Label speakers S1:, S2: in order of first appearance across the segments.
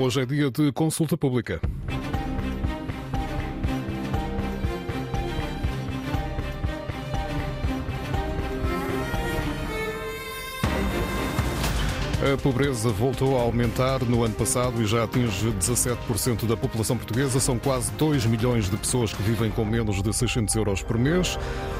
S1: Hoje é dia de consulta pública. A pobreza voltou a aumentar no ano passado e já atinge 17% da população portuguesa. São quase 2 milhões de pessoas que vivem com menos de 600 euros por mês,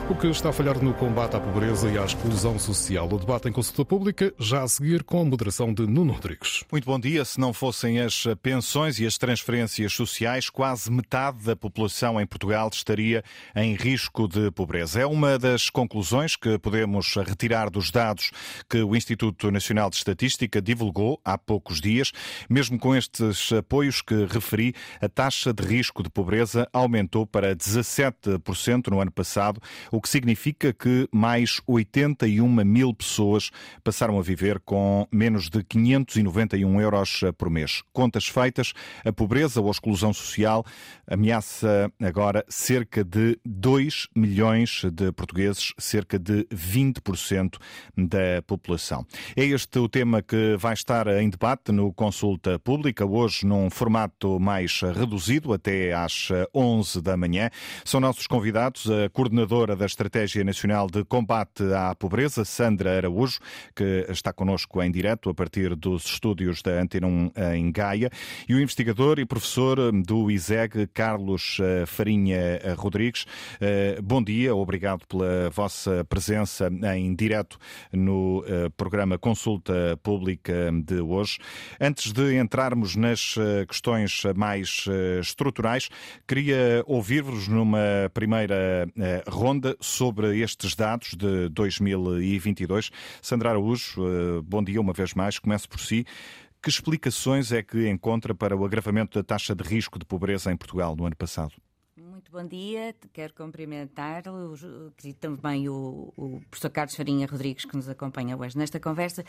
S1: o que está a falhar no combate à pobreza e à exclusão social. O debate em consulta pública já a seguir com a moderação de Nuno Rodrigues.
S2: Muito bom dia. Se não fossem as pensões e as transferências sociais, quase metade da população em Portugal estaria em risco de pobreza. É uma das conclusões que podemos retirar dos dados que o Instituto Nacional de Estatística Estatística divulgou há poucos dias. Mesmo com estes apoios que referi, a taxa de risco de pobreza aumentou para 17% no ano passado, o que significa que mais 81 mil pessoas passaram a viver com menos de 591 euros por mês. Contas feitas, a pobreza ou a exclusão social ameaça agora cerca de 2 milhões de portugueses, cerca de 20% da população. É este o tema que vai estar em debate no Consulta Pública, hoje num formato mais reduzido, até às 11 da manhã. São nossos convidados a coordenadora da Estratégia Nacional de Combate à Pobreza, Sandra Araújo, que está connosco em direto a partir dos estúdios da Antena 1 em Gaia, e o investigador e professor do ISEG, Carlos eh, Farinha Rodrigues. Eh, bom dia, obrigado pela vossa presença em direto no eh, programa Consulta Pública Pública de hoje. Antes de entrarmos nas eh, questões mais eh, estruturais, queria ouvir-vos numa primeira eh, ronda sobre estes dados de 2022. Sandra Araújo, bom dia uma vez mais. Começo por si. Que explicações é que encontra para o agravamento da taxa de risco de pobreza em Portugal no ano passado?
S3: Muito bom dia, quero cumprimentar e também o, o, professor Carlos Farinha Rodrigues, que nos acompanha hoje nesta conversa.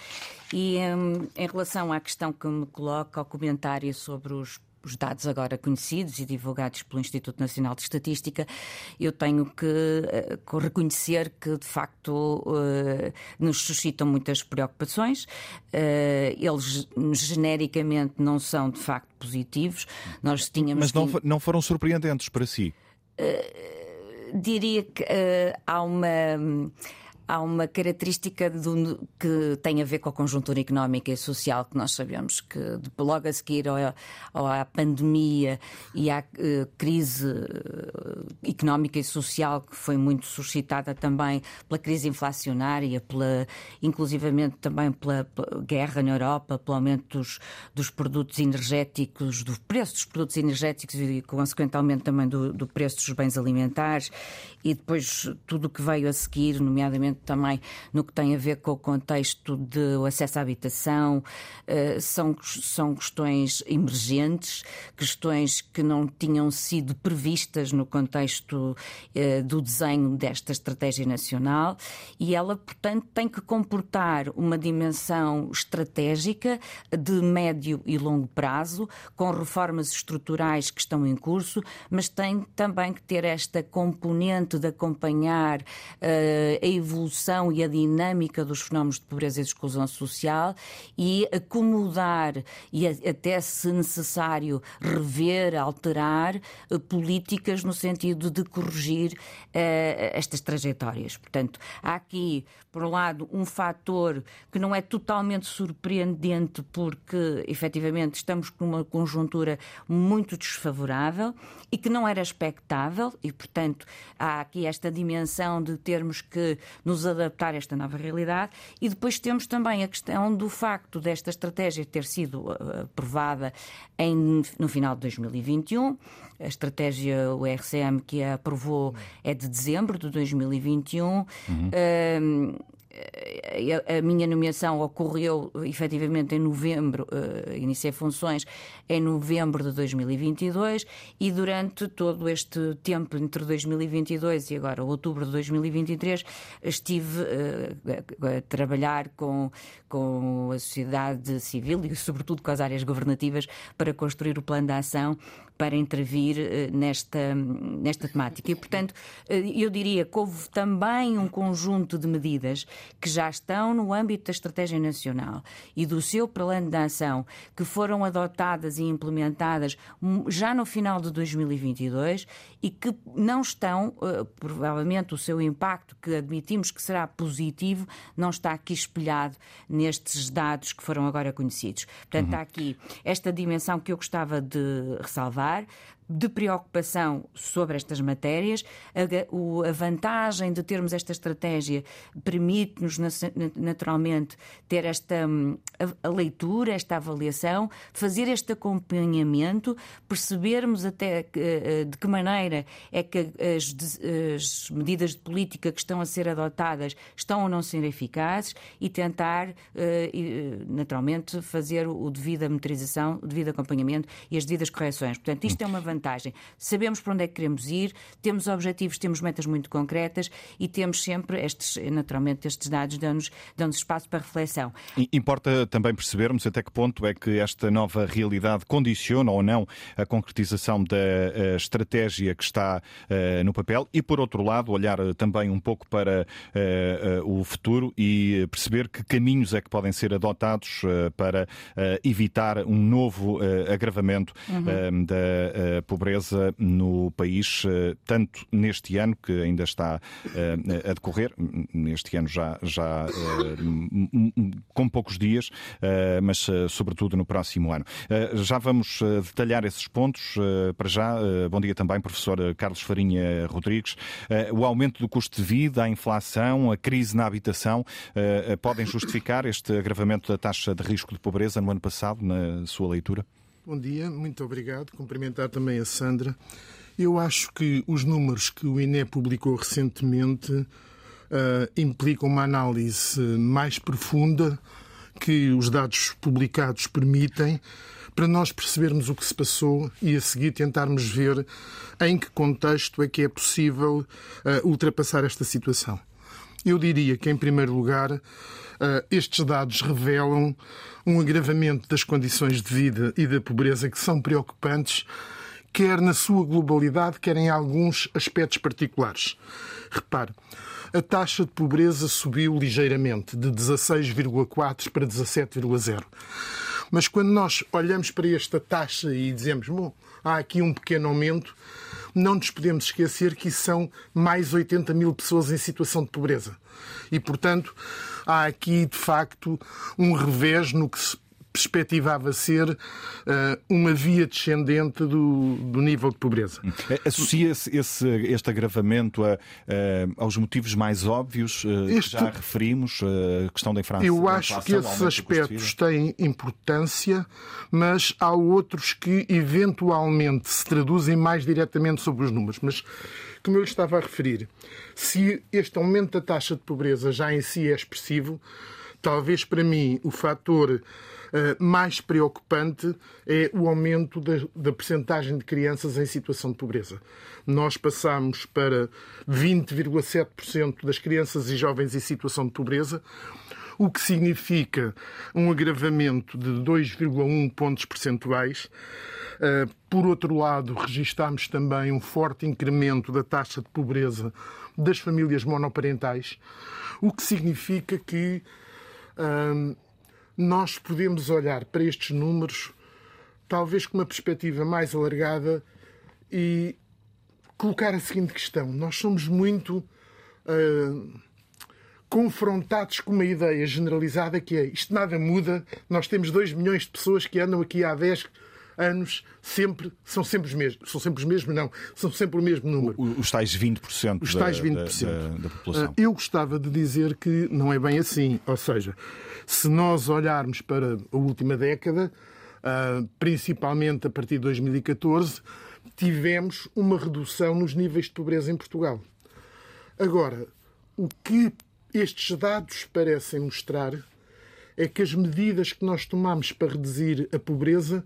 S3: E um, em relação à questão que me coloca, ao comentário sobre os os dados agora conhecidos e divulgados pelo Instituto Nacional de Estatística, eu tenho que uh, reconhecer que, de facto, uh, nos suscitam muitas preocupações. Uh, eles, genericamente, não são, de facto, positivos.
S2: Nós tínhamos. Mas não, não foram surpreendentes para si?
S3: Diria que há uma há uma característica do, que tem a ver com a conjuntura económica e social que nós sabemos que logo a seguir à, pandemia e à uh, crise eh, económica e social que foi muito suscitada também pela crise inflacionária, pela, inclusivamente também pela, pela guerra na Europa, pelo aumento dos, dos, produtos energéticos, do preço dos produtos energéticos e consequentemente também do, do preço dos bens alimentares. E depois tudo o que veio a seguir, nomeadamente também no que tem a ver com o contexto do acesso à habitação, eh, são, são questões emergentes, questões que não tinham sido previstas no contexto eh, do desenho desta estratégia nacional e ela, portanto, tem que comportar uma dimensão estratégica de médio e longo prazo, com reformas estruturais que estão em curso, mas tem também que ter esta componente de acompanhar uh, a evolução evolução e a dinâmica dos fenómenos de pobreza e de exclusão social e acomodar e até, se necessário, rever, alterar eh, políticas no sentido de corrigir uh, estas trajetórias. Portanto, há aqui, por um lado, um fator que não é totalmente surpreendente porque, efetivamente, estamos numa conjuntura muito desfavorável e que não era expectável e, portanto, há aqui esta dimensão de termos que nos adaptar a esta nova realidade. E depois temos também a questão do facto desta estratégia ter sido uh, aprovada em, no final de 2021. A estratégia, o RCM que a aprovou é de dezembro de 2021. Uhum. Uh, a minha nomeação ocorreu efetivamente em novembro, uh, iniciei funções em novembro de 2022 e durante todo este tempo entre 2022 e agora outubro de 2023 estive uh, a trabalhar com, com a sociedade civil e sobretudo com as áreas governativas para construir o plano de ação para intervir uh, nesta, nesta temática. E, portanto, eu diria que houve também um conjunto de medidas que já estão no âmbito da Estratégia Nacional e do seu plano de ação, que foram adotadas e implementadas já no final de 2022 e que não estão, uh, provavelmente, o seu impacto, que admitimos que será positivo, não está aqui espelhado nestes dados que foram agora conhecidos. Portanto, uhum. está aqui esta dimensão que eu gostava de ressalvar er de preocupação sobre estas matérias. A, a vantagem de termos esta estratégia permite-nos, naturalmente, ter esta hum, a, a leitura, esta avaliação, fazer este acompanhamento, percebermos até eh, de que maneira é que as, as medidas de política que estão a ser adotadas estão ou não ser eficazes e tentar, eh, naturalmente, fazer o devido monitorização, o devido acompanhamento e as devidas correções. Portanto, isto é uma vantagem vantagem. Sabemos para onde é que queremos ir, temos objetivos, temos metas muito concretas e temos sempre estes, naturalmente, estes dados dão-nos dão espaço para reflexão.
S2: Importa também percebermos até que ponto é que esta nova realidade condiciona ou não a concretização da eh, estratégia que está uh, no papel e, por outro lado, olhar eh, também um pouco para uh, uh, o futuro e perceber que caminhos é que podem ser adotados para evitar um novo agravamento uhum. da pobreza no país, eh, tanto neste ano, que ainda está eh, a decorrer, neste ano já, já eh, com poucos dias, mas sobretudo no próximo ano. Já vamos detalhar esses pontos. Para já, bom dia também, professor Carlos Farinha Rodrigues. O aumento do custo de vida, a inflação, a crise na habitação podem justificar este agravamento da taxa de risco de pobreza no ano passado, na sua leitura?
S4: Bom dia, muito obrigado. Cumprimentar também a Sandra. Eu acho que os números que o INE publicou recentemente uh, implicam uma análise mais profunda que os dados publicados permitem para nós percebermos o que se passou e a seguir tentarmos ver em que contexto é que é possível uh, ultrapassar esta situação. Eu diria que, em primeiro lugar, estes dados revelam um agravamento das condições de vida e da pobreza que são preocupantes, quer na sua globalidade, quer em alguns aspectos particulares. Repare, a taxa de pobreza subiu ligeiramente, de 16,4 para 17,0. Mas quando nós olhamos para esta taxa e dizemos, bom, há aqui um pequeno aumento, não nos podemos esquecer que são mais 80 mil pessoas em situação de pobreza. E, portanto, há aqui, de facto, um revés no que se perspectivava ser uh, uma via descendente do, do, nível de pobreza.
S2: É, associa-se este agravamento a, a, aos motivos mais óbvios uh, este, que já referimos, a questão da inflação?
S4: Eu acho que esses aspectos têm importância, mas há outros que eventualmente se traduzem mais diretamente sobre os números. Mas como eu estava a referir, se este aumento da taxa de pobreza já em si é expressivo, talvez para mim o fator mais preocupante é o aumento da, da percentagem de crianças em situação de pobreza. Nós passamos para 20,7% das crianças e jovens em situação de pobreza, o que significa um agravamento de 2,1 pontos percentuais. Eh, por outro lado, registámos também um forte incremento da taxa de pobreza das famílias monoparentais, o que significa que hum, nós podemos olhar para estes números talvez com uma perspectiva mais alargada e colocar a seguinte questão: nós somos muito uh, confrontados com uma ideia generalizada que é isto nada muda, nós temos 2 milhões de pessoas que andam aqui há 10 anos sempre, são sempre os mesmos. São sempre os mesmos, não. São sempre o mesmo número.
S2: Os tais 20%,
S4: os tais 20%. Da, da, da população. Ah, eu gostava de dizer que não é bem assim. Ou seja, se nós olharmos para a última década, ah, principalmente a partir de 2014, tivemos uma redução nos níveis de pobreza em Portugal. Agora, o que estes dados parecem mostrar é que as medidas que nós tomamos para reduzir a pobreza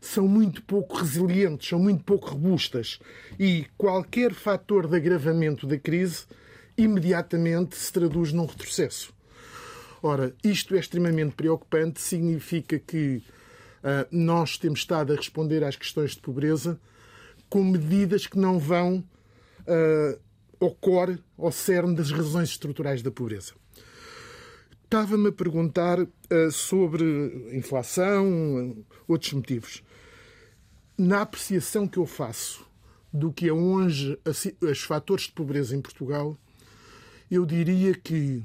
S4: são muito pouco resilientes, são muito pouco robustas. E qualquer fator de agravamento da crise imediatamente se traduz num retrocesso. Ora, isto é extremamente preocupante, significa que uh, nós temos estado a responder às questões de pobreza com medidas que não vão uh, ao core, ao cerne das razões estruturais da pobreza. Estava-me a perguntar uh, sobre inflação, outros motivos. Na apreciação que eu faço do que é hoje os fatores de pobreza em Portugal, eu diria que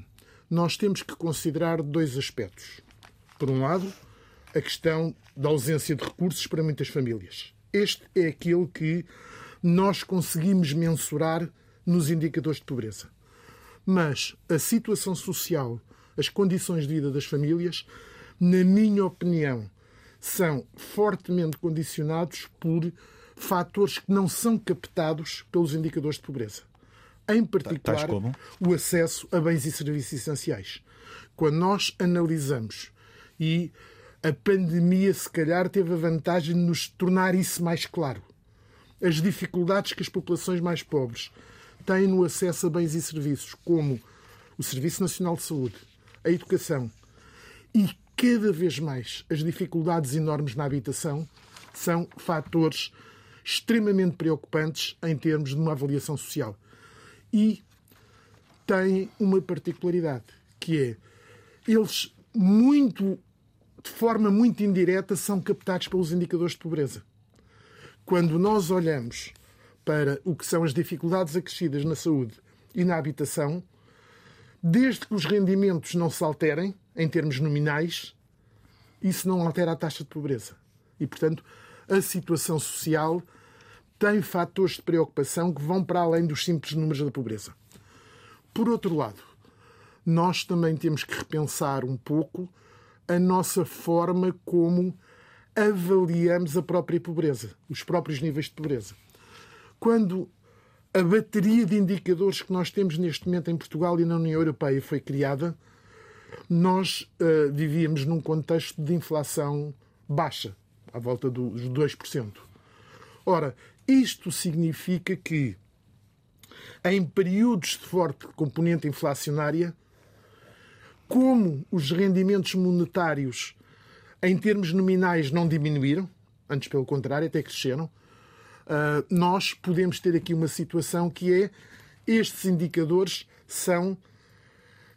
S4: nós temos que considerar dois aspectos. Por um lado, a questão da ausência de recursos para muitas famílias. Este é aquele que nós conseguimos mensurar nos indicadores de pobreza. Mas a situação social, as condições de vida das famílias, na minha opinião, são fortemente condicionados por fatores que não são captados pelos indicadores de pobreza. Em particular, o acesso a bens e serviços essenciais. Quando nós analisamos, e a pandemia, se calhar, teve a vantagem de nos tornar isso mais claro, as dificuldades que as populações mais pobres têm no acesso a bens e serviços, como o Serviço Nacional de Saúde, a educação e cada vez mais as dificuldades enormes na habitação, são fatores extremamente preocupantes em termos de uma avaliação social. E têm uma particularidade, que é eles muito de forma muito indireta são captados pelos indicadores de pobreza. Quando nós olhamos para o que são as dificuldades acrescidas na saúde e na habitação, desde que os rendimentos não se alterem em termos nominais, isso não altera a taxa de pobreza. E, portanto, a situação social tem fatores de preocupação que vão para além dos simples números da pobreza. Por outro lado, nós também temos que repensar um pouco a nossa forma como avaliamos a própria pobreza, os próprios níveis de pobreza. Quando a bateria de indicadores que nós temos neste momento em Portugal e na União Europeia foi criada, nós uh, vivíamos num contexto de inflação baixa, à volta dos 2%. Ora, isto significa que, em períodos de forte componente inflacionária, como os rendimentos monetários, em termos nominais, não diminuíram, antes pelo contrário, até cresceram, uh, nós podemos ter aqui uma situação que é estes indicadores são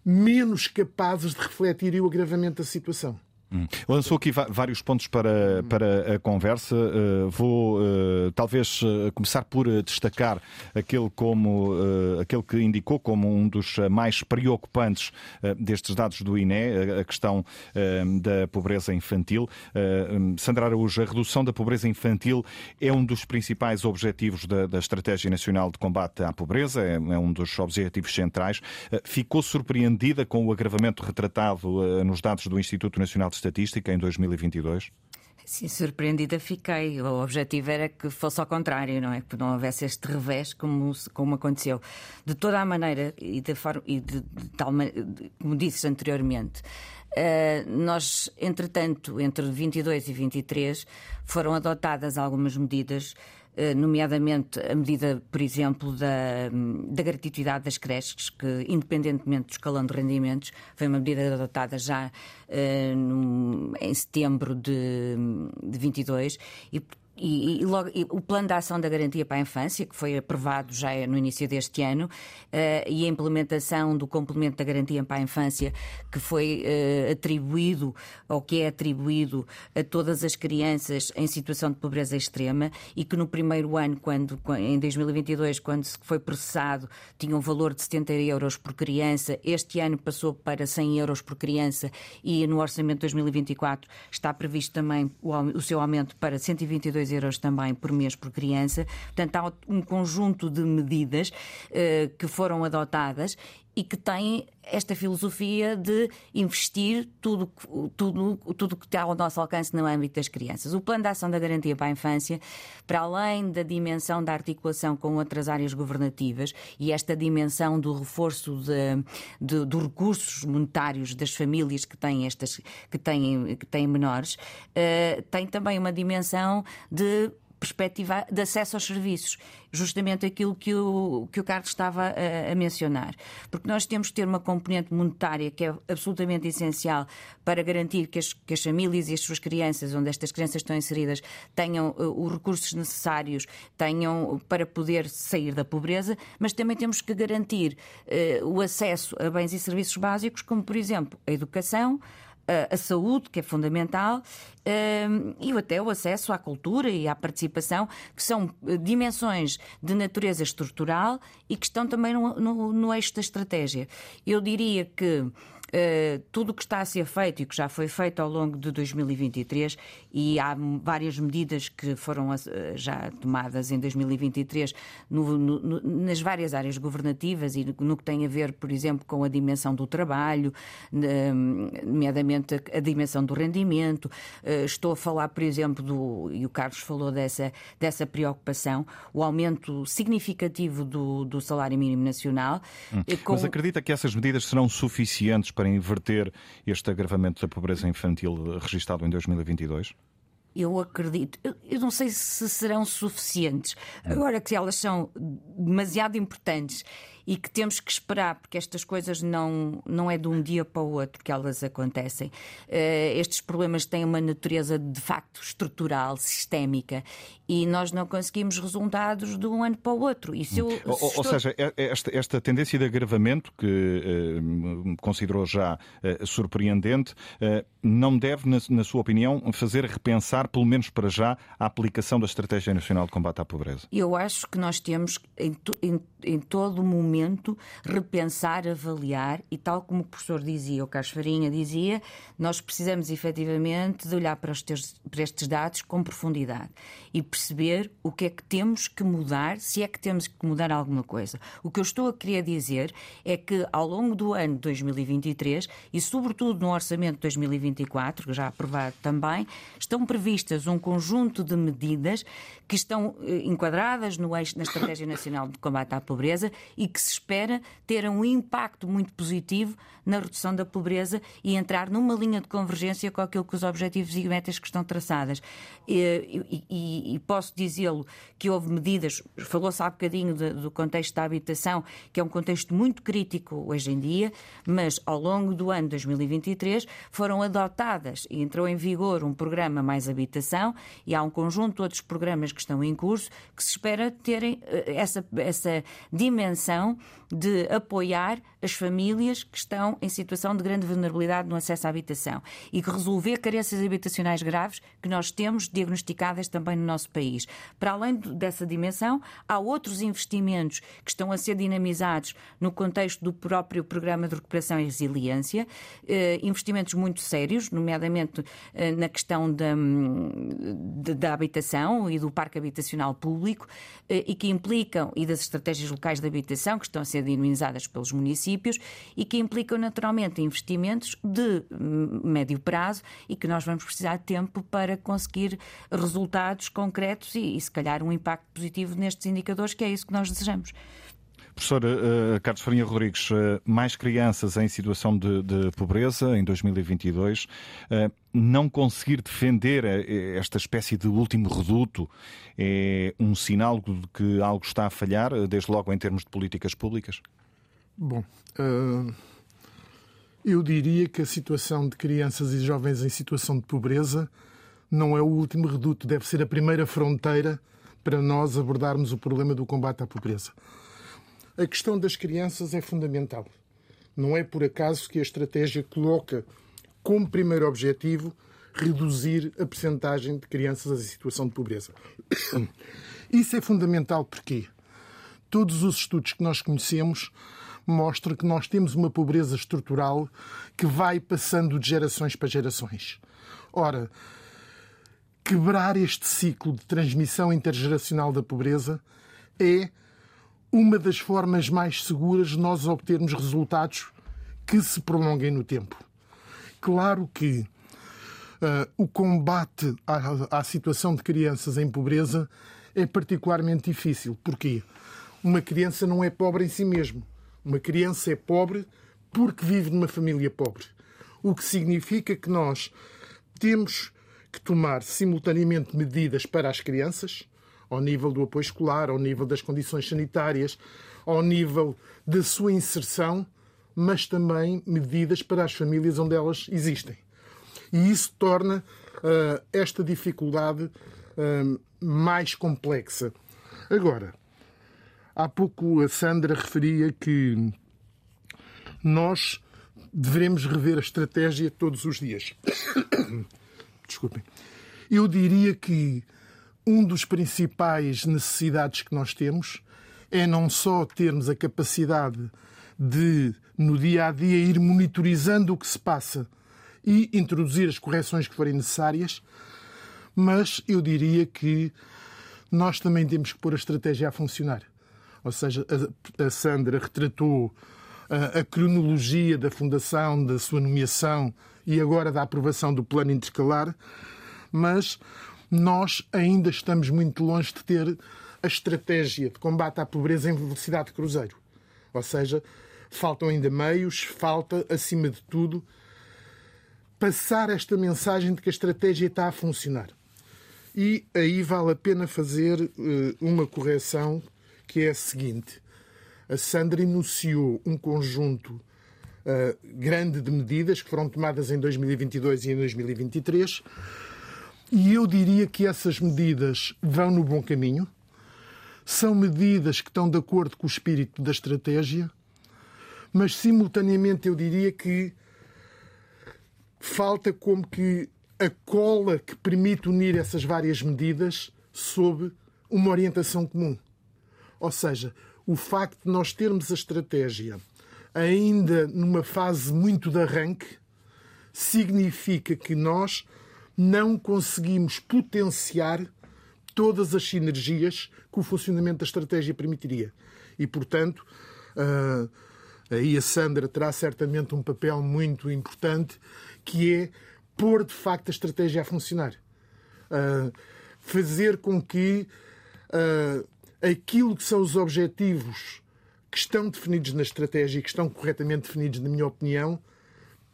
S4: menos capazes de refletir o agravamento da situação.
S2: Hum. Lançou aqui vários pontos para, para a conversa. Uh, vou uh, talvez uh, começar por destacar aquele, como, aquele que indicou como um dos mais preocupantes destes dados do INE, a questão da pobreza infantil. Sandra Araújo, a redução da pobreza infantil é um dos principais objetivos da, da Estratégia Nacional de Combate à Pobreza, é, é um dos objetivos centrais. Ficou surpreendida com o agravamento retratado nos dados do Instituto Nacional de estatística em 2022?
S3: Sim, surpreendida fiquei. O objetivo era que fosse ao contrário, não é? Que não houvesse este revés como, como aconteceu. De toda a maneira, e de, e de, de tal como disse anteriormente, uh, nós, entretanto, entre 22 e 23, foram adotadas algumas medidas nomeadamente a medida, por exemplo, da, da gratuidade das creches, que, independentemente do escalão de rendimentos, foi uma medida adotada já uh, em setembro de, de 22 e, e, e, logo, e, o plano de ação da garantia para a infância, que foi aprovado já no início deste ano, uh, e a implementação do complemento da garantia para a infância, que foi uh, atribuído, ou que é atribuído a todas as crianças em situação de pobreza extrema, e que no primeiro ano, quando, em 2022, quando foi processado, tinha um valor de 70 euros por criança, este ano passou para 100 euros por criança, e no orçamento de 2024 está previsto também o, o seu aumento para 122 euros também por mês por criança. Portanto, há um conjunto de medidas uh, que foram adotadas e que têm esta filosofia de investir tudo, tudo, tudo que está ao nosso alcance no âmbito das crianças. O Plano de Ação da Garantia para a Infância, para além da dimensão da articulação com outras áreas governativas e esta dimensão do reforço de, de, dos recursos monetários das famílias que têm, estas, que têm, que têm menores, uh, tem também uma dimensão de perspectiva de acesso aos serviços, justamente aquilo que o, que o Carlos estava a, a mencionar. Porque nós temos que ter uma componente monetária que é absolutamente essencial para garantir que as, que as famílias e as suas crianças, onde estas crianças estão inseridas, tenham uh, os recursos necessários, tenham para poder sair da pobreza, mas também temos que garantir uh, o acesso a bens e serviços básicos, como por exemplo a educação, a saúde, que é fundamental, ehm, e até o acesso à cultura e à participação, que são eh, dimensões de natureza estrutural e que estão também no, no, no eixo da estratégia. Eu diria que Uh, tudo o que está a ser feito e que já foi feito ao longo de 2023, e há várias medidas que foram uh, já tomadas em 2023 no, no, nas várias áreas governativas e no, no, que tem a ver, por exemplo, com a dimensão do trabalho, nomeadamente a, a, dimensão do rendimento. Uh, estou a falar, por exemplo, do, e o Carlos falou dessa, dessa preocupação, o aumento significativo do, do salário mínimo nacional.
S2: Hum. Com... Mas acredita que essas medidas serão suficientes para inverter este agravamento da pobreza infantil registado em 2022?
S3: eu acredito. Eu não sei se serão suficientes. Agora que elas são demasiado importantes e que temos que esperar, porque estas coisas não, não é de um dia para o outro que elas acontecem. Uh, estes problemas têm uma natureza de facto estrutural, sistémica, e nós não conseguimos resultados de um ano para o outro. Isso eu,
S2: ou, estou... ou seja, é, é esta, esta, tendência de agravamento, que uh, considerou já uh, surpreendente, não deve, na, na sua opinião, fazer repensar, pelo menos para já, a aplicação da Estratégia Nacional de Combate à Pobreza?
S3: Eu acho que nós temos, em, em, em todo momento, momento, repensar, avaliar e, tal como o professor dizia, o Carlos Farinha dizia, nós precisamos efetivamente de olhar para, teus, para estes dados com profundidade e perceber o que é que temos que mudar, se é que temos que mudar alguma coisa. O que eu estou a querer dizer é que ao longo do ano de 2023 e, sobretudo, no orçamento de 2024, já aprovado também, estão previstas um conjunto de medidas que estão eh, enquadradas no eixo, na Estratégia Nacional de Combate à Pobreza e que se espera ter um impacto muito positivo na redução da pobreza e entrar numa linha de convergência com aquilo que os objetivos e metas que estão traçadas. E, e, e posso dizê-lo que houve medidas, falou-se há bocadinho de, do contexto da habitação, que é um contexto muito crítico hoje em dia, mas ao longo do ano 2023 foram adotadas e entrou em vigor um programa Mais Habitação e há um conjunto de outros programas que estão em curso que se espera terem eh, essa, essa dimensão de apoiar as famílias que estão em situação de grande vulnerabilidade no acesso à habitação e que resolver carências habitacionais graves que nós temos diagnosticadas também no nosso país. Para além dessa dimensão, há outros investimentos que estão a ser dinamizados no contexto do próprio Programa de Recuperação e Resiliência, eh, investimentos muito sérios, nomeadamente eh, na questão da, da habitação e do parque habitacional público, eh, e que implicam, e das estratégias locais de habitação, que estão a ser dinamizadas pelos municípios e que implicam naturalmente investimentos de médio prazo e que nós vamos precisar de tempo para conseguir resultados concretos e, e se calhar, um impacto positivo nestes indicadores, que é isso que nós desejamos.
S2: Professor uh, Carlos Farinha Rodrigues, uh, mais crianças em situação de, de pobreza em 2022. Uh, não conseguir defender esta espécie de último reduto é um sinal de que algo está a falhar, desde logo em termos de políticas públicas?
S4: Bom, eu diria que a situação de crianças e jovens em situação de pobreza não é o último reduto, deve ser a primeira fronteira para nós abordarmos o problema do combate à pobreza. A questão das crianças é fundamental. Não é por acaso que a estratégia coloca como primeiro objetivo reduzir a percentagem de crianças em situação de pobreza. Isso é fundamental porque todos os estudos que nós conhecemos mostram que nós temos uma pobreza estrutural que vai passando de gerações para gerações. Ora, quebrar este ciclo de transmissão intergeracional da pobreza é uma das formas mais seguras de nós obtermos resultados que se prolonguem no tempo. Claro que uh, o combate à, à, situação de crianças em pobreza é particularmente difícil. Porquê? Uma criança não é pobre em si mesmo. Uma criança é pobre porque vive numa família pobre. O que significa que nós temos que tomar simultaneamente medidas para as crianças, ao nível do apoio escolar, ao nível das condições sanitárias, ao nível da sua inserção, mas também medidas para as famílias onde elas existem. E isso torna uh, esta dificuldade uh, mais complexa. Agora, há pouco a Sandra referia que nós devemos rever a estratégia todos os dias. Desculpem. Eu diria que um dos principais necessidades que nós temos é não só termos a capacidade de, no dia a dia, ir monitorizando o que se passa e introduzir as correções que forem necessárias, mas eu diria que nós também temos que pôr a estratégia a funcionar. Ou seja, a, Sandra retratou a, cronologia da fundação, da sua nomeação e agora da aprovação do plano intercalar, mas nós ainda estamos muito longe de ter a estratégia de combate à pobreza em velocidade de cruzeiro. Ou seja, faltam ainda meios, falta, acima de tudo, passar esta mensagem de que a estratégia está a funcionar. E aí vale a pena fazer uh, uma correção que é a seguinte. A Sandra enunciou um conjunto uh, grande de medidas que foram tomadas em 2022 e em 2023 e eu diria que essas medidas vão no bom caminho. São medidas que estão de acordo com o espírito da estratégia, mas simultaneamente eu diria que falta como que a cola que permite unir essas várias medidas sob uma orientação comum. Ou seja, o facto de nós termos a estratégia ainda numa fase muito de arranque significa que nós não conseguimos potenciar todas as sinergias que o funcionamento da estratégia permitiria. E, portanto, uh, aí a Sandra terá certamente um papel muito importante, que é pôr de facto a estratégia a funcionar. Uh, fazer com que uh, aquilo que são os objetivos que estão definidos na estratégia e que estão corretamente definidos, na minha opinião,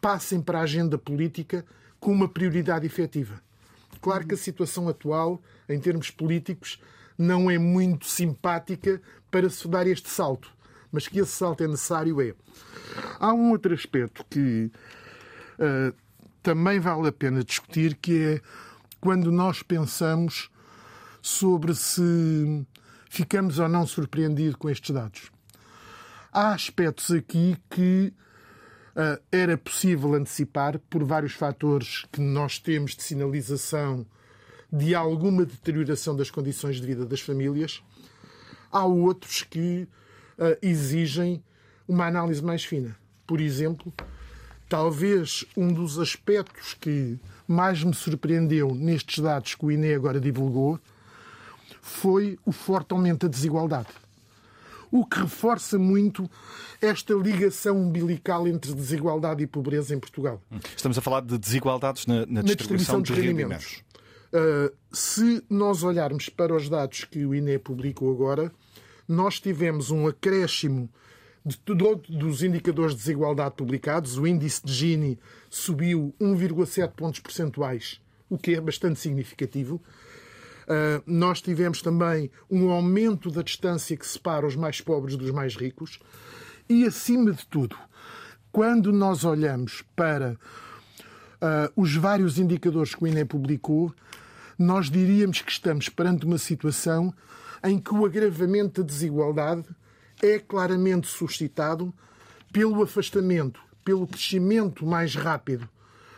S4: passem para a agenda política com uma prioridade efetiva. Claro que a situação atual, em termos políticos, não é muito simpática para se dar este salto, mas que esse salto é necessário é. Há um outro aspecto que uh, também vale a pena discutir, que é quando nós pensamos sobre se ficamos ou não surpreendidos com estes dados. Há aspectos aqui que uh, era possível antecipar por vários fatores que nós temos de sinalização de alguma deterioração das condições de vida das famílias. Há outros que uh, exigem uma análise mais fina. Por exemplo, talvez um dos aspectos que mais me surpreendeu nestes dados que o INE agora divulgou foi o forte aumento da desigualdade o que reforça muito esta ligação umbilical entre desigualdade e pobreza em Portugal.
S2: Estamos a falar de desigualdades na, na, distribuição, na distribuição, de rendimentos.
S4: Uh, se nós olharmos para os dados que o INE publicou agora, nós tivemos um acréscimo de todos os indicadores de desigualdade publicados. O índice de Gini subiu 1,7 pontos percentuais, o que é bastante significativo. Ah, nós tivemos também um aumento da distância que separa os mais pobres dos mais ricos. E, acima de tudo, quando nós olhamos para uh, os vários indicadores que o INE publicou, nós diríamos que estamos perante uma situação em que o agravamento da desigualdade é claramente suscitado pelo afastamento, pelo crescimento mais rápido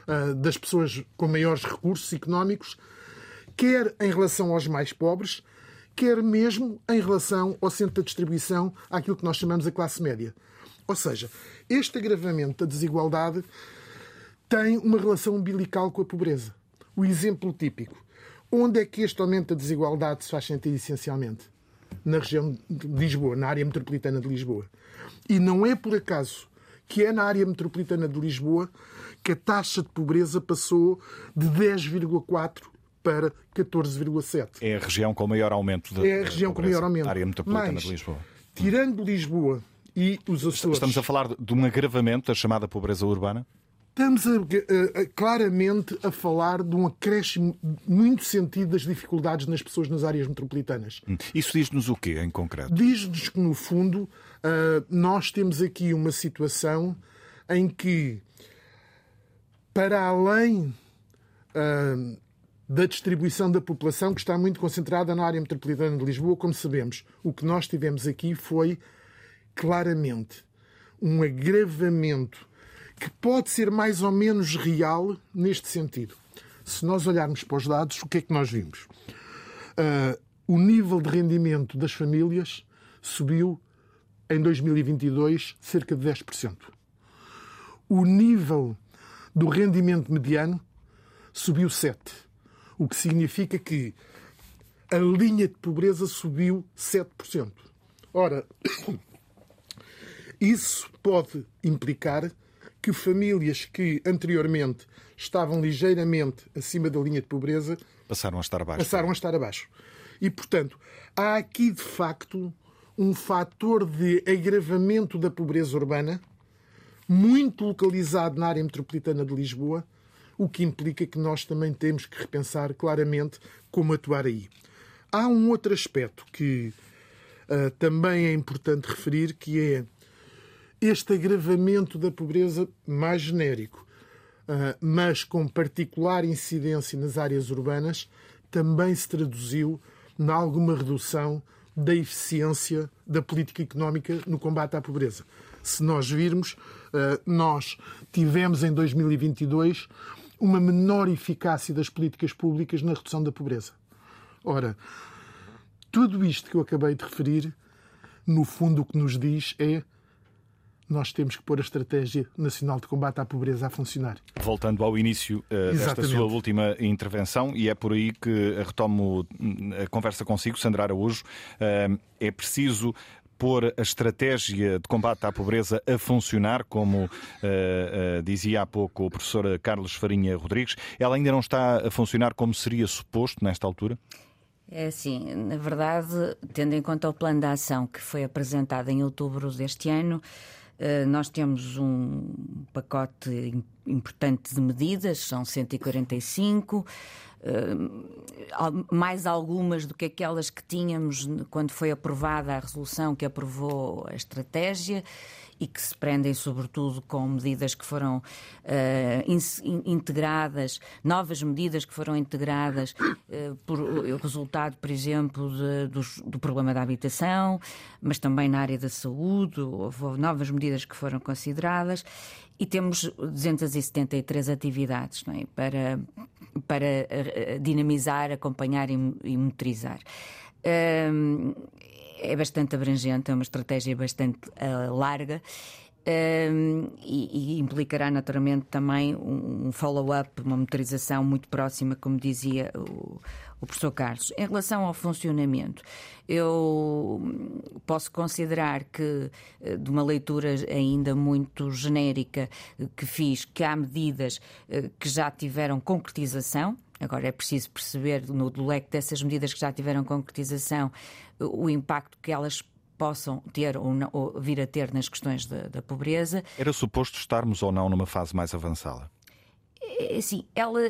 S4: uh, das pessoas com maiores recursos económicos quer em relação aos mais pobres, quer mesmo em relação ao centro da distribuição, àquilo que nós chamamos a classe média. Ou seja, este agravamento da desigualdade tem uma relação umbilical com a pobreza. O exemplo típico. Onde é que este aumento da desigualdade se faz sentir essencialmente? Na região de Lisboa, na área metropolitana de Lisboa. E não é por acaso que é na área metropolitana de Lisboa que a taxa de pobreza passou de 10,4 para 14,7.
S2: É a região com maior aumento da
S4: É a região com maior aumento.
S2: área metropolitana de Lisboa.
S4: Tirando Lisboa e os Açores.
S2: Estamos a falar de um agravamento da chamada pobreza urbana?
S4: Estamos a, a, a, claramente a falar de um acréscimo muito sentido das dificuldades nas pessoas nas áreas metropolitanas.
S2: Hum. Isso diz-nos o quê, em concreto?
S4: Diz-nos que, no fundo, uh, nós temos aqui uma situação em que, para além uh, da distribuição da população, que está muito concentrada na área metropolitana de Lisboa, como sabemos, o que nós tivemos aqui foi claramente um agravamento que pode ser mais ou menos real neste sentido. Se nós olharmos para os dados, o que é que nós vimos? Uh, o nível de rendimento das famílias subiu em 2022 cerca de 10%. O nível do rendimento mediano subiu 7%, o que significa que a linha de pobreza subiu 7%. Ora, isso pode implicar que famílias que anteriormente estavam ligeiramente acima da linha de pobreza
S2: passaram a estar abaixo.
S4: Passaram a estar abaixo. E, portanto, há aqui de facto um fator de agravamento da pobreza urbana muito localizado na área metropolitana de Lisboa, o que implica que nós também temos que repensar claramente como atuar aí. Há um outro aspecto que uh, também é importante referir, que é este agravamento da pobreza mais genérico, ah, mas com particular incidência nas áreas urbanas, também se traduziu em alguma redução da eficiência da política económica no combate à pobreza. Se nós virmos, ah, nós tivemos em 2022 uma menor eficácia das políticas públicas na redução da pobreza. Ora, tudo isto que eu acabei de referir, no fundo, o que nos diz é nós temos que pôr a Estratégia Nacional de Combate à Pobreza a funcionar.
S2: Voltando ao início uh, desta sua última intervenção, e é por aí que retomo hum, a conversa consigo, Sandra Araújo, uh, é preciso pôr a estratégia de combate à pobreza a funcionar, como uh, uh, dizia há pouco o professor Carlos Farinha Rodrigues. Ela ainda não está a funcionar como seria suposto nesta altura?
S3: É assim, na verdade, tendo em conta o plano de ação que foi apresentado em outubro deste ano, eh, nós temos um pacote importante de medidas, são 145, eh, mais algumas do que aquelas que tínhamos quando foi aprovada a resolução que aprovou a estratégia e que se prendem sobretudo com medidas que foram uh, integradas, novas medidas que foram integradas uh, por o resultado, por exemplo, de, do, do, problema da habitação, mas também na área da saúde, houve novas medidas que foram consideradas e temos 273 atividades é? para, para eh, dinamizar, acompanhar e, e monitorizar é bastante abrangente, é uma estratégia bastante uh, larga. Um, e, e, implicará naturalmente também um follow-up, uma motorização muito próxima, como dizia o, o, professor Carlos. Em relação ao funcionamento, eu posso considerar que, eh, de uma leitura ainda muito genérica que fiz, que há medidas eh, que já tiveram concretização, Agora é preciso perceber, no leque dessas medidas que já tiveram concretização, o impacto que elas possam ter ou, não, ou vir a ter nas questões da, da, pobreza.
S2: Era suposto estarmos ou não numa fase mais avançada?
S3: É, assim, ela,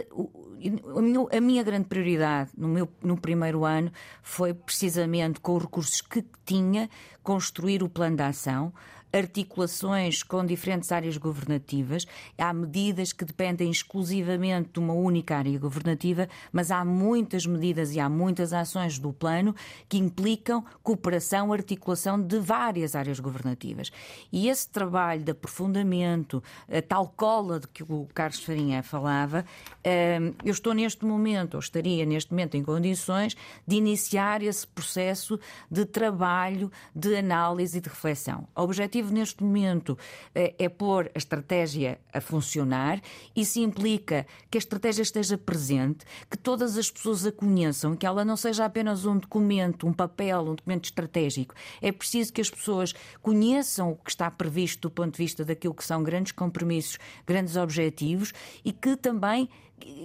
S3: a minha, a minha grande prioridade no meu no primeiro ano foi precisamente com os recursos que tinha construir o plano de ação, articulações com diferentes áreas governativas. Há medidas que dependem exclusivamente de uma única área governativa, mas há muitas medidas e há muitas ações do plano que implicam cooperação, articulação de várias áreas governativas. E esse trabalho de aprofundamento, a tal cola de que o Carlos Farinha falava, hum, eu estou neste momento, ou estaria neste momento em condições de iniciar esse processo de trabalho, de análise e de reflexão. O objetivo objetivo neste momento eh, é pôr a estratégia a funcionar. Isso implica que a estratégia esteja presente, que todas as pessoas a conheçam, que ela não seja apenas um documento, um papel, um documento estratégico. É preciso que as pessoas conheçam o que está previsto do ponto de vista daquilo que são grandes compromissos, grandes objetivos e que também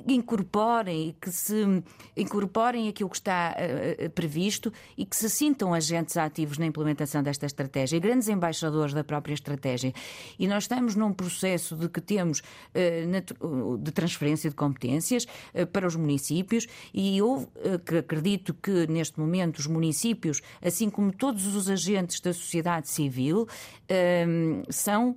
S3: incorporem e que se incorporem aquilo que está uh, previsto e que se sintam agentes ativos na implementação desta estratégia, grandes embaixadores da própria estratégia. E nós estamos num processo de que temos uh, de transferência de competências uh, para os municípios e eu acredito que neste momento os municípios, assim como todos os agentes da sociedade civil, são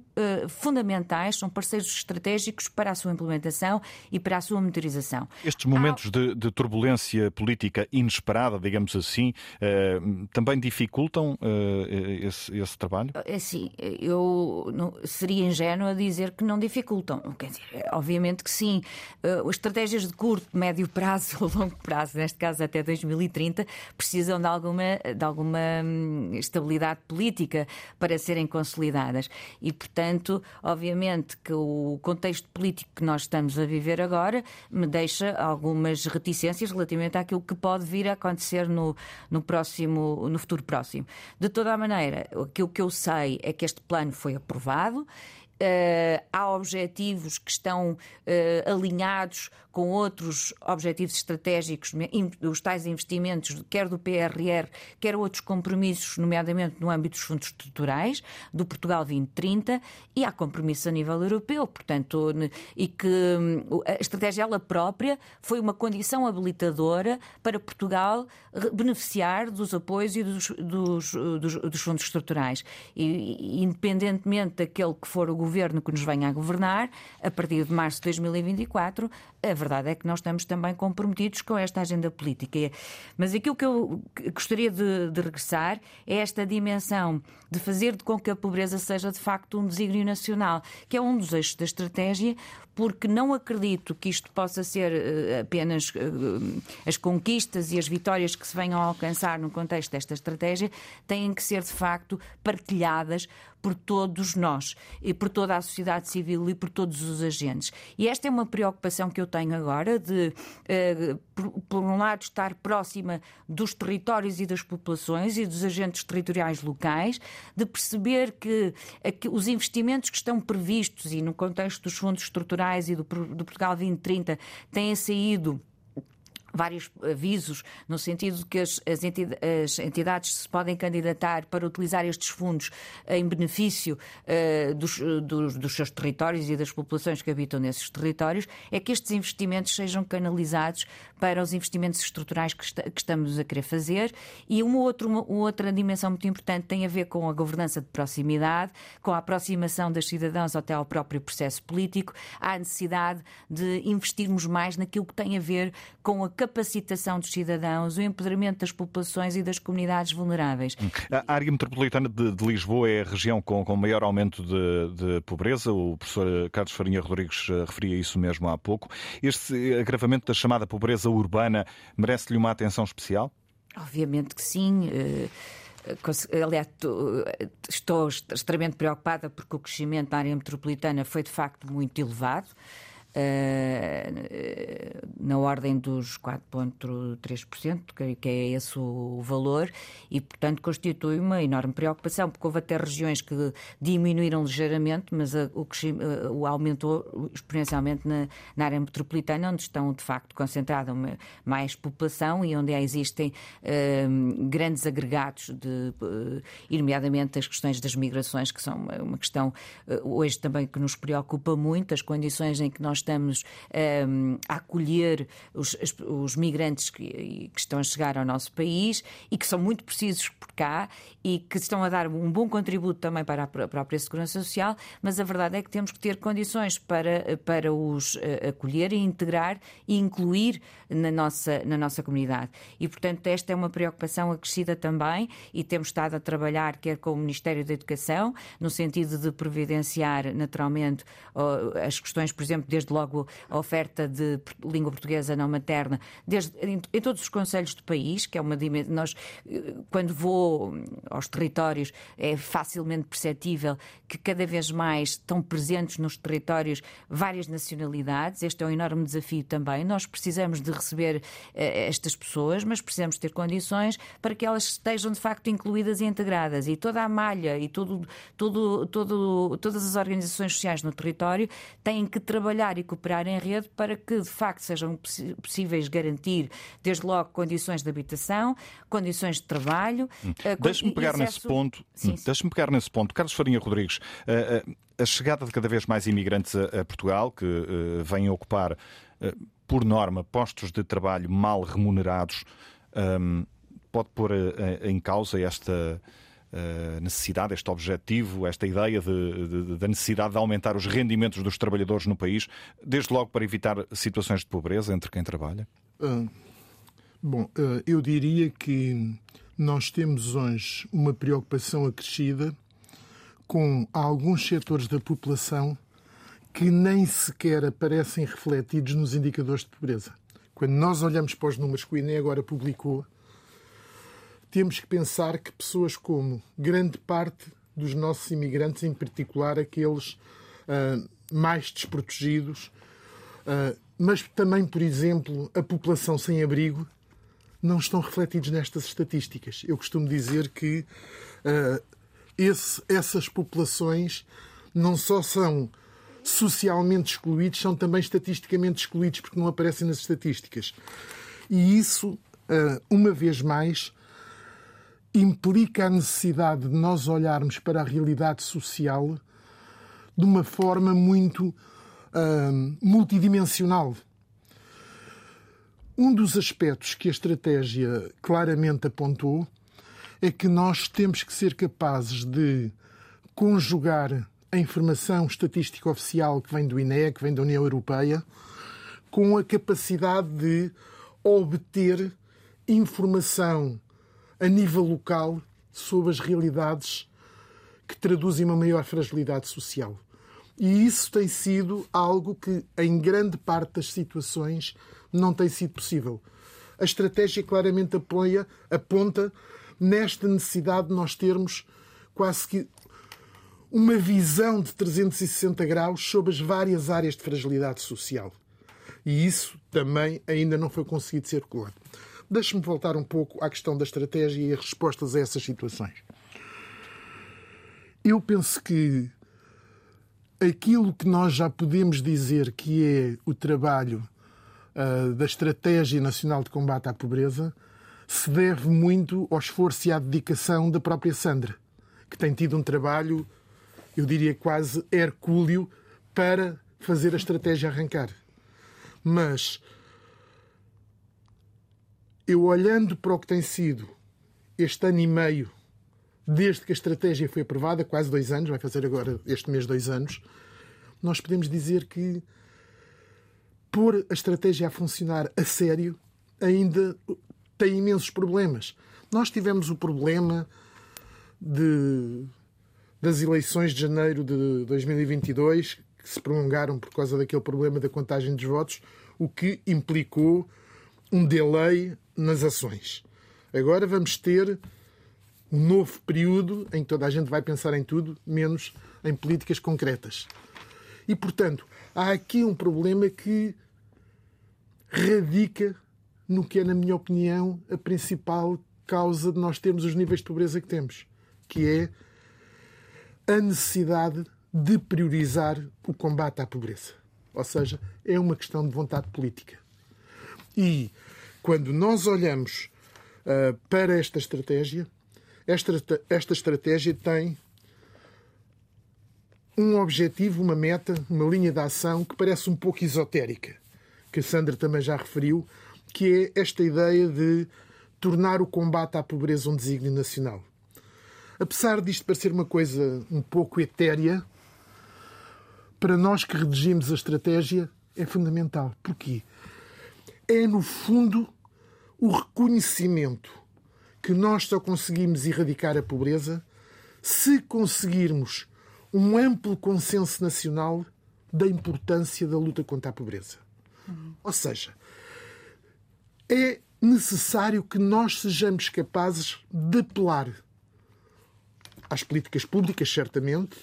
S3: fundamentais, são parceiros estratégicos para a sua implementação e para a sua monitorização.
S2: Estes momentos de, de, turbulência política inesperada, digamos assim, eh, também dificultam eh, esse, esse, trabalho?
S3: É sim, eu não, seria ingênuo a dizer que não dificultam. Quer dizer, obviamente que sim. Uh, estratégias de curto, médio prazo ou longo prazo, neste caso até 2030, precisam de alguma, de alguma hum, estabilidade política para serem consolidadas. E, portanto, obviamente que o contexto político que nós estamos a viver agora me deixa algumas reticências relativamente àquilo que pode vir a acontecer no, no, próximo, no futuro próximo. De toda a maneira, aquilo que eu sei é que este plano foi aprovado. Uh, há objetivos que estão uh, alinhados com outros objetivos estratégicos, os tais investimentos, quer do PRR, quer outros compromissos, nomeadamente no âmbito dos fundos estruturais, do Portugal 2030, e há compromissos a nível europeu, portanto, e que hum, a estratégia ela própria foi uma condição habilitadora para Portugal beneficiar dos apoios e dos, dos, dos, dos fundos estruturais. E, independentemente daquele que for o governo que nos venha a governar, a partir de março de 2024, a verdade é que nós estamos também comprometidos com esta agenda política. Mas aquilo que eu gostaria de, de regressar é esta dimensão de fazer com que a pobreza seja de facto um desígnio nacional, que é um dos eixos da estratégia, porque não acredito que isto possa ser uh, apenas uh, as conquistas e as vitórias que se venham a alcançar no contexto desta estratégia, têm que ser de facto partilhadas por todos nós, e por toda a sociedade civil e por todos os agentes. E esta é uma preocupação que eu tenho agora de, uh, por, um lado, estar próxima dos territórios e das populações e dos agentes territoriais locais, de perceber que, que os investimentos que estão previstos e no contexto dos fundos estruturais e do, do Portugal 2030 têm saído vários avisos no sentido de que as, as, entidades se podem candidatar para utilizar estes fundos em benefício uh, dos, dos, dos, seus territórios e das populações que habitam nesses territórios, é que estes investimentos sejam canalizados para os investimentos estruturais que, que estamos a querer fazer. E uma outra, uma outra dimensão muito importante tem a ver com a governança de proximidade, com a aproximação das cidadãos até ao próprio processo político. Há a necessidade de investirmos mais naquilo que tem a ver com a capacitação dos cidadãos, o empoderamento das populações e das comunidades vulneráveis.
S2: A área metropolitana de, de Lisboa é a região com, com maior aumento de, de, pobreza. O professor Carlos Farinha Rodrigues eh, referia isso mesmo há pouco. Este agravamento da chamada pobreza urbana merece-lhe uma atenção especial?
S3: Obviamente que sim. Uh... Aliás, estou extremamente preocupada porque o crescimento da área metropolitana foi de facto muito elevado. Uh, na ordem dos 4,3%, que é esse o valor, e portanto constitui uma enorme preocupação, porque houve até regiões que diminuíram ligeiramente, mas a, o, o aumentou exponencialmente na, na, área metropolitana, onde estão de facto concentrada uma, mais população e onde existem uh, grandes agregados, de, uh, nomeadamente as questões das migrações, que são uma, uma questão hoje também que nos preocupa muito, as condições em que nós estamos um, a acolher os, os migrantes que, que, estão a chegar ao nosso país e que são muito precisos por cá e que estão a dar um bom contributo também para a própria segurança social, mas a verdade é que temos que ter condições para, para os uh, acolher e integrar e incluir na nossa, na nossa comunidade. E, portanto, esta é uma preocupação acrescida também e temos estado a trabalhar, quer com o Ministério da Educação, no sentido de providenciar naturalmente as questões, por exemplo, desde logo a oferta de língua portuguesa não materna desde, em, em todos os conselhos do país, que é uma dimensão. Nós, quando vou aos territórios, é facilmente perceptível que cada vez mais estão presentes nos territórios várias nacionalidades. Este é um enorme desafio também. Nós precisamos de receber eh, estas pessoas, mas precisamos ter condições para que elas estejam de facto incluídas e integradas. E toda a malha e todo, todo, todo, todas as organizações sociais no território têm que trabalhar e cooperar em rede para que, de facto, sejam possíveis garantir, desde logo, condições de habitação, condições de trabalho.
S2: Hum. Deixe-me pegar acesso... nesse ponto. Sim, sim. Deixe-me pegar nesse ponto. Carlos Farinha Rodrigues, a chegada de cada vez mais imigrantes a Portugal, que vêm ocupar, por norma, postos de trabalho mal remunerados, pode pôr em causa esta eh, necessidade, este objetivo, esta ideia da necessidade de aumentar os rendimentos dos trabalhadores no país, desde logo para evitar situações de pobreza entre quem trabalha? Uh,
S4: bom, uh, eu diria que nós temos hoje uma preocupação acrescida com alguns setores da população que nem sequer aparecem refletidos nos indicadores de pobreza. Quando nós olhamos para os números que o INE agora publicou, temos que pensar que pessoas como grande parte dos nossos imigrantes, em particular aqueles uh, mais desprotegidos, uh, mas também, por exemplo, a população sem abrigo, não estão refletidos nestas estatísticas. Eu costumo dizer que uh, esse, essas populações não só são socialmente excluídos, são também estatisticamente excluídos porque não aparecem nas estatísticas. E isso, uma vez mais, implica a necessidade de nós olharmos para a realidade social de uma forma muito uh, multidimensional. Um dos aspectos que a estratégia claramente apontou é que nós temos que ser capazes de conjugar a informação estatística oficial que vem do INE, que vem da União Europeia, com a capacidade de obter informação a nível local sobre as realidades que traduzem uma maior fragilidade social. E isso tem sido algo que, em grande parte das situações, não tem sido possível. A estratégia claramente apoia, aponta nesta necessidade de nós termos quase que uma visão de 360 graus sobre as várias áreas de fragilidade social. E isso também ainda não foi conseguido ser colado. Deixe-me voltar um pouco à questão da estratégia e as respostas a essas situações. Eu penso que aquilo que nós já podemos dizer que é o trabalho uh, da Estratégia Nacional de Combate à Pobreza se deve muito ao esforço e à dedicação da própria Sandra, que tem tido um trabalho, eu diria quase hercúleo, para fazer a estratégia arrancar. Mas eu olhando para o que tem sido este ano e meio, desde que a estratégia foi aprovada, quase dois anos, vai fazer agora este mês dois anos, nós podemos dizer que pôr a estratégia a funcionar a sério ainda tem imensos problemas. Nós tivemos o problema de, das eleições de janeiro de 2022, que se prolongaram por causa daquele problema da contagem dos votos, o que implicou um delay nas ações. Agora vamos ter um novo período em que toda a gente vai pensar em tudo, menos em políticas concretas. E, portanto, há aqui um problema que radica no que é, na minha opinião, a principal causa de nós termos os níveis de pobreza que temos, que é a necessidade de priorizar o combate à pobreza. Ou seja, é uma questão de vontade política. E quando nós olhamos uh, para esta estratégia, esta, esta estratégia tem um objetivo, uma meta, uma linha de ação que parece um pouco esotérica, que a Sandra também já referiu, que é esta ideia de tornar o combate à pobreza um desígnio nacional. Apesar disto parecer uma coisa um pouco etérea, para nós que redigimos a estratégia é fundamental. Porquê? É, no fundo, o reconhecimento que nós só conseguimos erradicar a pobreza se conseguirmos um amplo consenso nacional da importância da luta contra a pobreza. Uhum. Ou seja, é necessário que nós sejamos capazes de apelar às políticas públicas, certamente,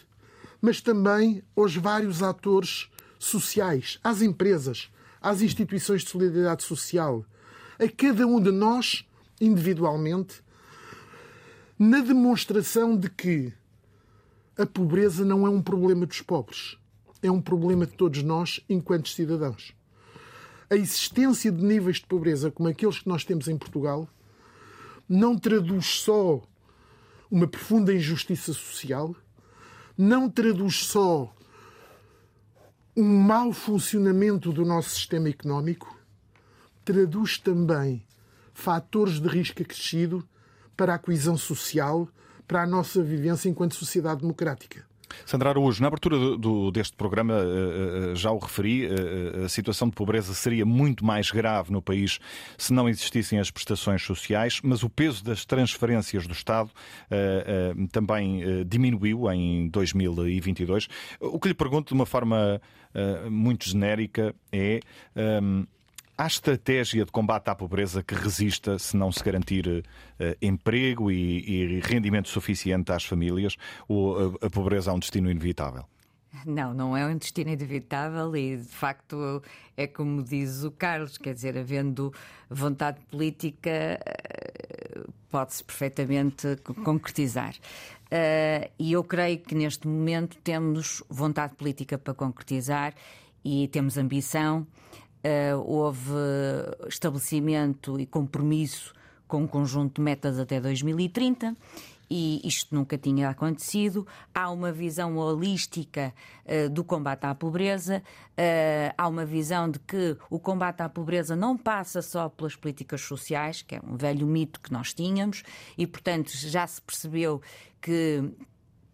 S4: mas também aos vários atores sociais, às empresas, às instituições de solidariedade social, a cada um de nós, individualmente, na demonstração de que a pobreza não é um problema dos pobres. é um problema de todos nós enquanto cidadãos. A existência de níveis de pobreza como aqueles que nós temos em Portugal não traduz só uma profunda injustiça social, não traduz só um mau funcionamento do nosso sistema económico, traduz também fatores de risco acrescido para a coesão social, para a nossa vivência enquanto sociedade democrática.
S2: Sandra Araújo, na abertura do, do, deste programa uh, uh, já o referi, uh, a situação de pobreza seria muito mais grave no país se não existissem as prestações sociais, mas o peso das transferências do Estado também diminuiu em 2022. O que lhe pergunto de uma forma muito genérica é. Um, Há estratégia de combate à pobreza que resista se não se garantir uh, emprego e, e, rendimento suficiente às famílias? Ou a, a pobreza é um destino inevitável?
S3: Não, não é um destino inevitável e, de facto, é como diz o Carlos, quer dizer, havendo vontade política, eh, pode-se perfeitamente concretizar. E eu creio que neste momento temos vontade política para concretizar e temos ambição. Uh, houve estabelecimento e compromisso com um conjunto de metas até 2030 e isto nunca tinha acontecido. Há uma visão holística uh, do combate à pobreza, uh, há uma visão de que o combate à pobreza não passa só pelas políticas sociais, que é um velho mito que nós tínhamos, e portanto já se percebeu que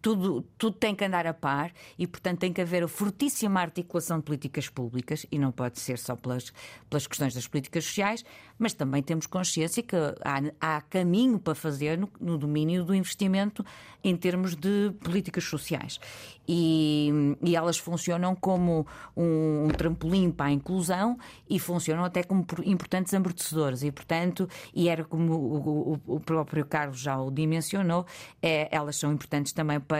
S3: tudo, tudo tem que andar a par e, portanto, tem que haver a fortíssima articulação de políticas públicas e não pode ser só pelas, pelas questões das políticas sociais, mas também temos consciência que há, há caminho para fazer no, no, domínio do investimento em termos de políticas sociais. E, e elas funcionam como um, um, trampolim para a inclusão e funcionam até como importantes amortecedores. E, portanto, e era como o, o, o próprio Carlos já o dimensionou, é, elas são importantes também para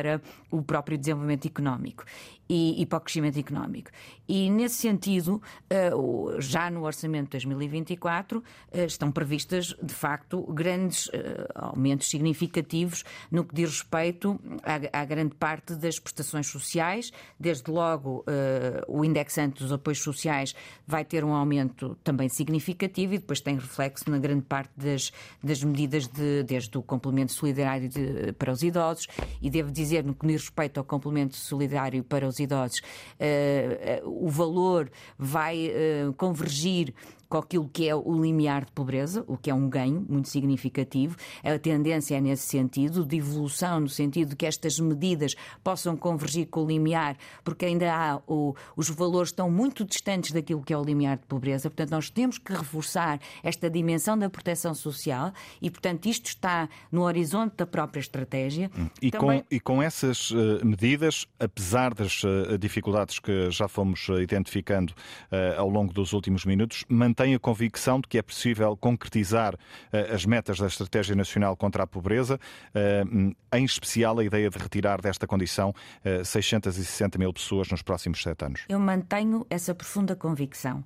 S3: o próprio desenvolvimento económico e, e para o crescimento económico. E, nesse sentido, eh, já no orçamento de 2024 eh, estão previstas, de facto, grandes eh, aumentos significativos no que diz respeito à, à grande parte das prestações sociais. Desde logo, o indexante dos apoios sociais vai ter um aumento também significativo e depois tem reflexo na grande parte das, das medidas, de, desde o complemento solidário de, para os idosos. E devo dizer, no que diz respeito ao complemento solidário para os os idosos, uh, uh, o valor vai uh, convergir com aquilo que é o limiar de pobreza, o que é um ganho muito significativo. A tendência é nesse sentido, de evolução, no sentido de que estas medidas possam convergir com o limiar, porque ainda há o, os valores estão muito distantes daquilo que é o limiar de pobreza. Portanto, nós temos que reforçar esta dimensão da proteção social e, portanto, isto está no horizonte da própria estratégia.
S2: Hum. E, Também... com, e com essas uh, medidas, apesar das uh, dificuldades que já fomos uh, identificando ao longo dos últimos minutos, tem a convicção de que é possível concretizar uh, as metas da Estratégia Nacional contra a Pobreza, uh, em especial a ideia de retirar desta condição uh, eh, 660 mil pessoas nos próximos sete anos?
S3: Eu mantenho essa profunda convicção.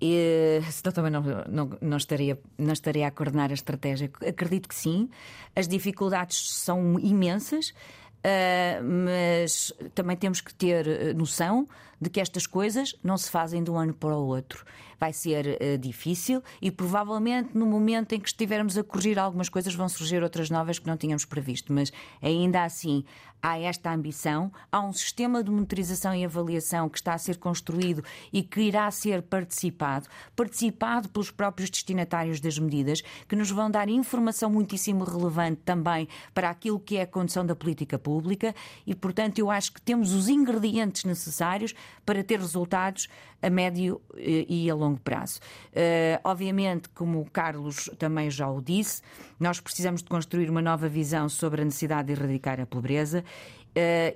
S3: E, senão também não, não, não, estaria, não estaria a coordenar a estratégia. Acredito que sim. As dificuldades são imensas, uh, mas também temos que ter noção de que estas coisas não se fazem de um ano para o outro vai ser uh, difícil e provavelmente no momento em que estivermos a corrigir algumas coisas vão surgir outras novas que não tínhamos previsto. Mas ainda assim há esta ambição, há um sistema de monitorização e avaliação que está a ser construído e que irá ser participado, participado pelos próprios destinatários das medidas, que nos vão dar informação muitíssimo relevante também para aquilo que é a condição da política pública e, portanto, eu acho que temos os ingredientes necessários para ter resultados a médio eh, e a longo prazo. Uh, obviamente, como o Carlos também já o disse, nós precisamos de construir uma nova visão sobre a necessidade de erradicar a pobreza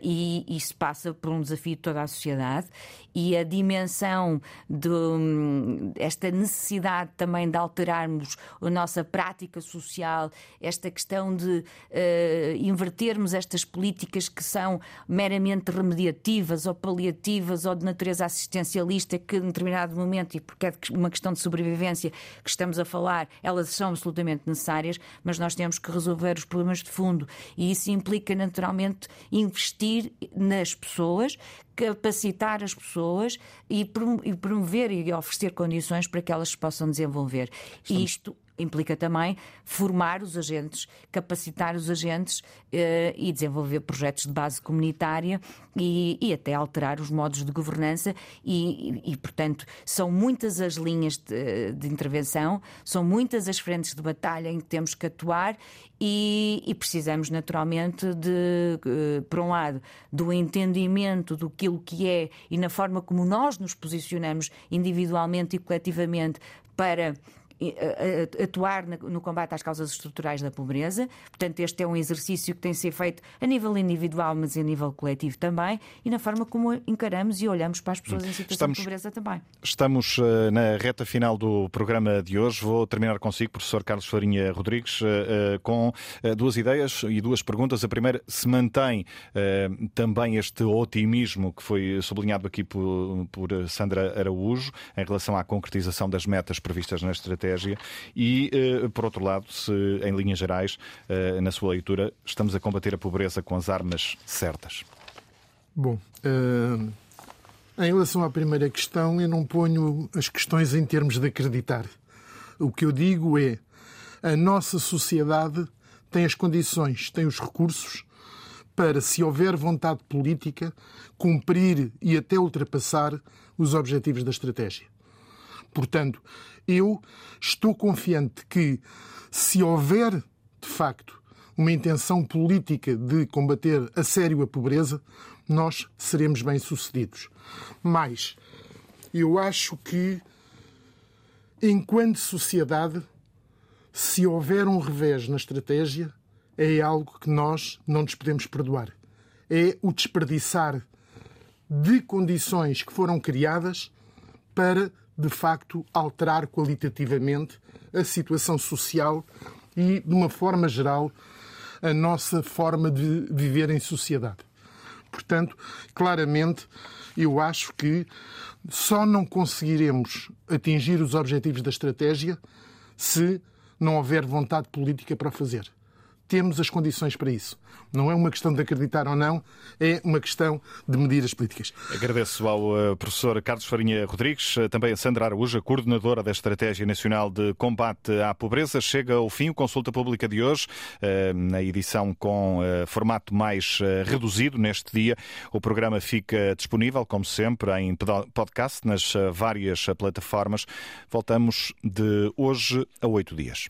S3: e isso passa por um desafio de toda a sociedade. E a dimensão de um, esta necessidade também de alterarmos a nossa prática social, esta questão de uh, invertermos estas políticas que são meramente remediativas ou paliativas ou de natureza assistencialista que em determinado momento, e porque é uma questão de sobrevivência que estamos a falar, elas são absolutamente necessárias, mas nós temos que resolver os problemas de fundo. E isso implica naturalmente investir nas pessoas, capacitar as pessoas e promover e oferecer condições para que elas se possam desenvolver. Estamos... Isto implica também formar os agentes, capacitar os agentes eh, e desenvolver projetos de base comunitária e, e até alterar os modos de governança. E, e, e portanto, são muitas as linhas de, de, intervenção, são muitas as frentes de batalha em que temos que atuar e, precisamos naturalmente de, eh, por um lado, do entendimento do que é e na forma como nós nos posicionamos individualmente e coletivamente para atuar no combate às causas estruturais da pobreza. Portanto, este é um exercício que tem de ser feito a nível individual, mas a nível coletivo também, e na forma como encaramos e olhamos para as pessoas em situação estamos, de pobreza também.
S2: Estamos uh, na reta final do programa de hoje. Vou terminar consigo, professor Carlos Farinha Rodrigues, uh, uh, com duas ideias e duas perguntas. A primeira, se mantém também este otimismo que foi sublinhado aqui por, por Sandra Araújo em relação à concretização das metas previstas na estratégia estratégia e, eh, por outro lado, se em linhas gerais, eh, na sua leitura, estamos a combater a pobreza com as armas certas?
S4: Bom, uh, em relação à primeira questão, eu não ponho as questões em termos de acreditar. O que eu digo é a nossa sociedade tem as condições, tem os recursos para, se houver vontade política, cumprir e até ultrapassar os objetivos da estratégia. Portanto, eu estou confiante que, se houver, de facto, uma intenção política de combater a sério a pobreza, nós seremos bem-sucedidos. Mas eu acho que, enquanto sociedade, se houver um revés na estratégia, é algo que nós não nos podemos perdoar. É o desperdiçar de condições que foram criadas para de facto, alterar qualitativamente a situação social e, de uma forma geral, a nossa forma de viver em sociedade. Portanto, claramente, eu acho que só não conseguiremos atingir os objetivos da estratégia se não houver vontade política para fazer temos as condições para isso. Não é uma questão de acreditar ou não, é uma questão de medir as políticas.
S2: Agradeço ao uh, professor Carlos Farinha Rodrigues, uh, também a Sandra Araújo, coordenadora da Estratégia Nacional de Combate à Pobreza. Chega ao fim o Consulta Pública de hoje, uh, na edição com formato mais reduzido neste dia. O programa fica disponível, como sempre, em podcast nas várias plataformas. Voltamos de hoje a oito dias.